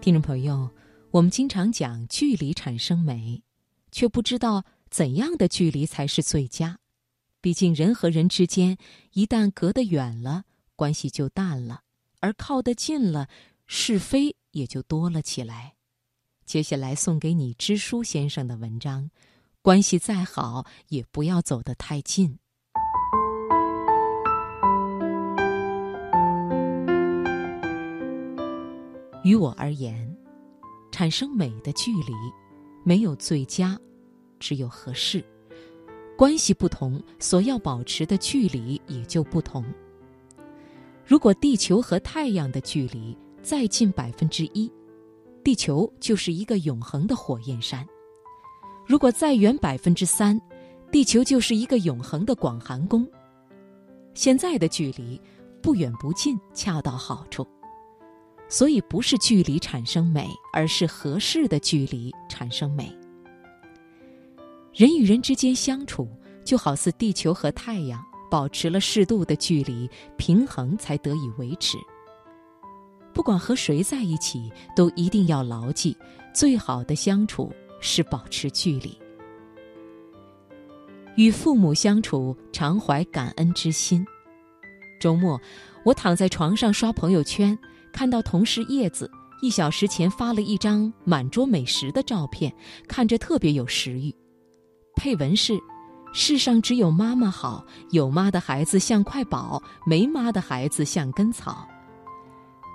听众朋友，我们经常讲距离产生美，却不知道怎样的距离才是最佳。毕竟人和人之间，一旦隔得远了，关系就淡了；而靠得近了，是非也就多了起来。接下来送给你支书先生的文章：关系再好，也不要走得太近。于我而言，产生美的距离，没有最佳，只有合适。关系不同，所要保持的距离也就不同。如果地球和太阳的距离再近百分之一，地球就是一个永恒的火焰山；如果再远百分之三，地球就是一个永恒的广寒宫。现在的距离不远不近，恰到好处。所以，不是距离产生美，而是合适的距离产生美。人与人之间相处，就好似地球和太阳，保持了适度的距离，平衡才得以维持。不管和谁在一起，都一定要牢记：最好的相处是保持距离。与父母相处，常怀感恩之心。周末，我躺在床上刷朋友圈。看到同事叶子一小时前发了一张满桌美食的照片，看着特别有食欲。配文是：“世上只有妈妈好，有妈的孩子像块宝，没妈的孩子像根草。”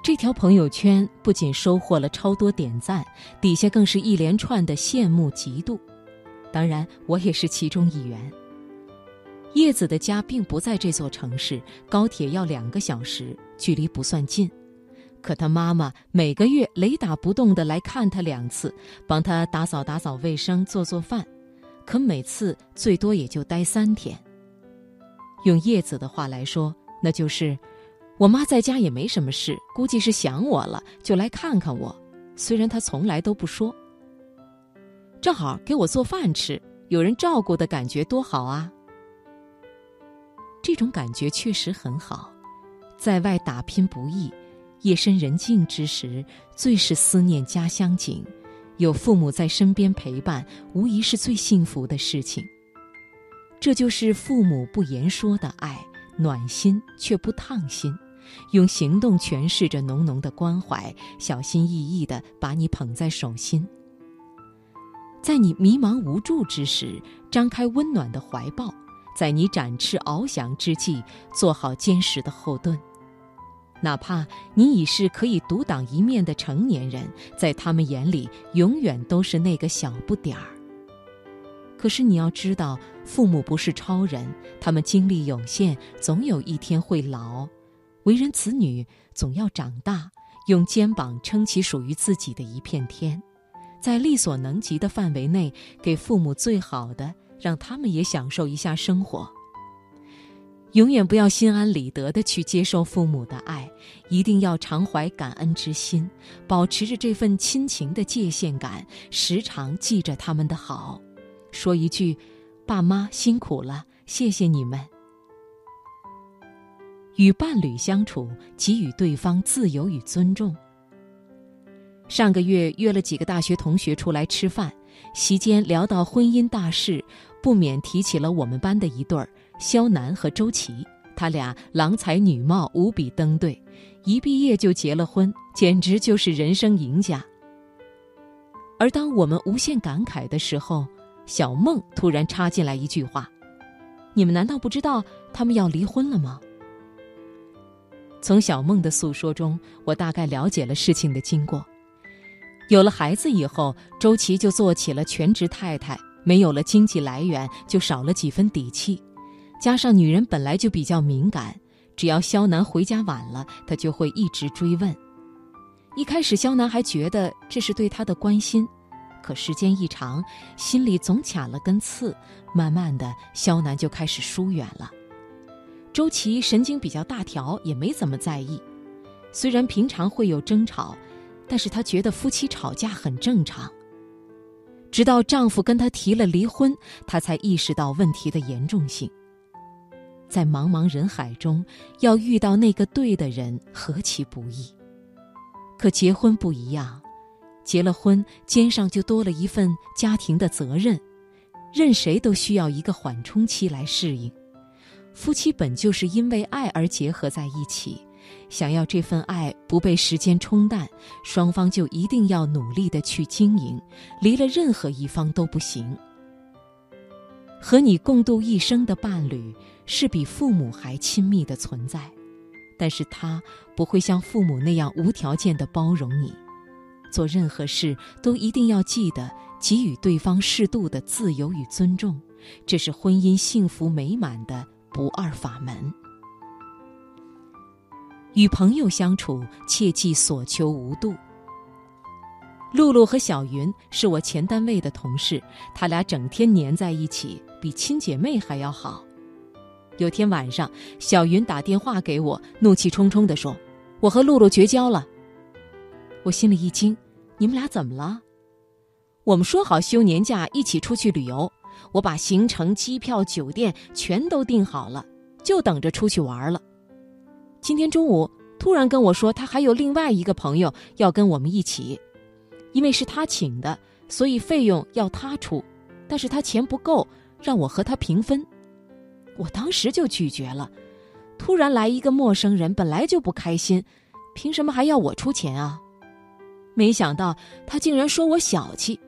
这条朋友圈不仅收获了超多点赞，底下更是一连串的羡慕嫉妒。当然，我也是其中一员。叶子的家并不在这座城市，高铁要两个小时，距离不算近。可他妈妈每个月雷打不动的来看他两次，帮他打扫打扫卫生、做做饭，可每次最多也就待三天。用叶子的话来说，那就是我妈在家也没什么事，估计是想我了，就来看看我。虽然她从来都不说，正好给我做饭吃，有人照顾的感觉多好啊！这种感觉确实很好，在外打拼不易。夜深人静之时，最是思念家乡景。有父母在身边陪伴，无疑是最幸福的事情。这就是父母不言说的爱，暖心却不烫心，用行动诠释着浓浓的关怀，小心翼翼地把你捧在手心。在你迷茫无助之时，张开温暖的怀抱；在你展翅翱翔之际，做好坚实的后盾。哪怕你已是可以独当一面的成年人，在他们眼里永远都是那个小不点儿。可是你要知道，父母不是超人，他们精力有限，总有一天会老。为人子女，总要长大，用肩膀撑起属于自己的一片天，在力所能及的范围内，给父母最好的，让他们也享受一下生活。永远不要心安理得的去接受父母的爱，一定要常怀感恩之心，保持着这份亲情的界限感，时常记着他们的好，说一句：“爸妈辛苦了，谢谢你们。”与伴侣相处，给予对方自由与尊重。上个月约了几个大学同学出来吃饭，席间聊到婚姻大事，不免提起了我们班的一对儿。肖楠和周琦，他俩郎才女貌，无比登对，一毕业就结了婚，简直就是人生赢家。而当我们无限感慨的时候，小梦突然插进来一句话：“你们难道不知道他们要离婚了吗？”从小梦的诉说中，我大概了解了事情的经过。有了孩子以后，周琦就做起了全职太太，没有了经济来源，就少了几分底气。加上女人本来就比较敏感，只要肖楠回家晚了，她就会一直追问。一开始，肖楠还觉得这是对她的关心，可时间一长，心里总卡了根刺。慢慢的，肖楠就开始疏远了。周琦神经比较大条，也没怎么在意。虽然平常会有争吵，但是她觉得夫妻吵架很正常。直到丈夫跟她提了离婚，她才意识到问题的严重性。在茫茫人海中，要遇到那个对的人，何其不易！可结婚不一样，结了婚，肩上就多了一份家庭的责任，任谁都需要一个缓冲期来适应。夫妻本就是因为爱而结合在一起，想要这份爱不被时间冲淡，双方就一定要努力的去经营，离了任何一方都不行。和你共度一生的伴侣是比父母还亲密的存在，但是他不会像父母那样无条件的包容你。做任何事都一定要记得给予对方适度的自由与尊重，这是婚姻幸福美满的不二法门。与朋友相处，切忌所求无度。露露和小云是我前单位的同事，他俩整天黏在一起，比亲姐妹还要好。有天晚上，小云打电话给我，怒气冲冲地说：“我和露露绝交了。”我心里一惊。你们俩怎么了？我们说好休年假一起出去旅游，我把行程、机票、酒店全都订好了，就等着出去玩了。今天中午突然跟我说，他还有另外一个朋友要跟我们一起，因为是他请的，所以费用要他出，但是他钱不够，让我和他平分。我当时就拒绝了。突然来一个陌生人，本来就不开心，凭什么还要我出钱啊？没想到他竟然说我小气。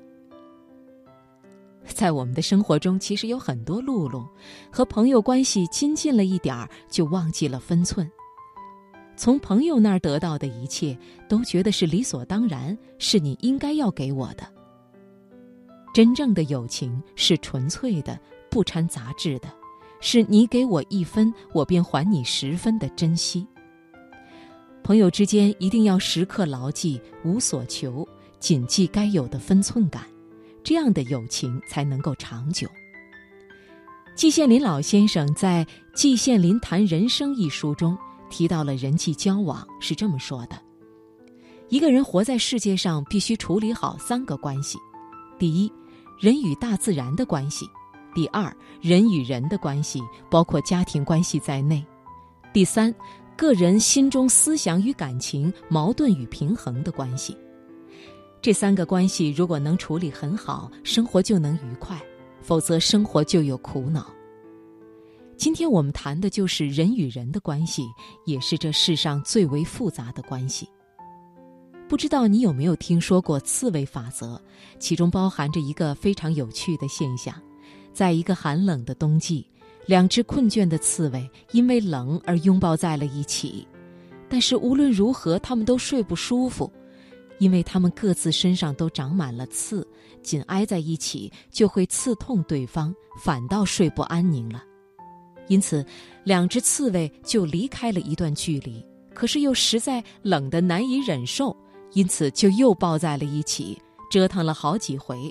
在我们的生活中，其实有很多露露，和朋友关系亲近了一点儿，就忘记了分寸。从朋友那儿得到的一切，都觉得是理所当然，是你应该要给我的。真正的友情是纯粹的，不掺杂质的，是你给我一分，我便还你十分的珍惜。朋友之间一定要时刻牢记无所求，谨记该有的分寸感，这样的友情才能够长久。季羡林老先生在《季羡林谈人生》一书中提到了人际交往，是这么说的：一个人活在世界上，必须处理好三个关系：第一，人与大自然的关系；第二，人与人的关系，包括家庭关系在内；第三。个人心中思想与感情矛盾与平衡的关系，这三个关系如果能处理很好，生活就能愉快；否则，生活就有苦恼。今天我们谈的就是人与人的关系，也是这世上最为复杂的关系。不知道你有没有听说过刺猬法则？其中包含着一个非常有趣的现象：在一个寒冷的冬季。两只困倦的刺猬因为冷而拥抱在了一起，但是无论如何，它们都睡不舒服，因为它们各自身上都长满了刺，紧挨在一起就会刺痛对方，反倒睡不安宁了。因此，两只刺猬就离开了一段距离，可是又实在冷得难以忍受，因此就又抱在了一起，折腾了好几回。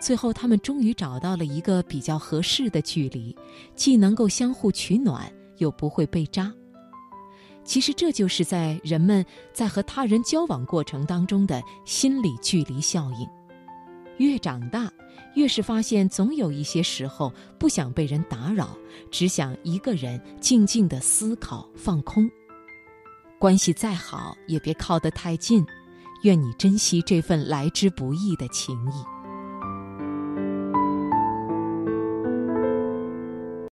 最后，他们终于找到了一个比较合适的距离，既能够相互取暖，又不会被扎。其实，这就是在人们在和他人交往过程当中的心理距离效应。越长大，越是发现总有一些时候不想被人打扰，只想一个人静静的思考、放空。关系再好，也别靠得太近。愿你珍惜这份来之不易的情谊。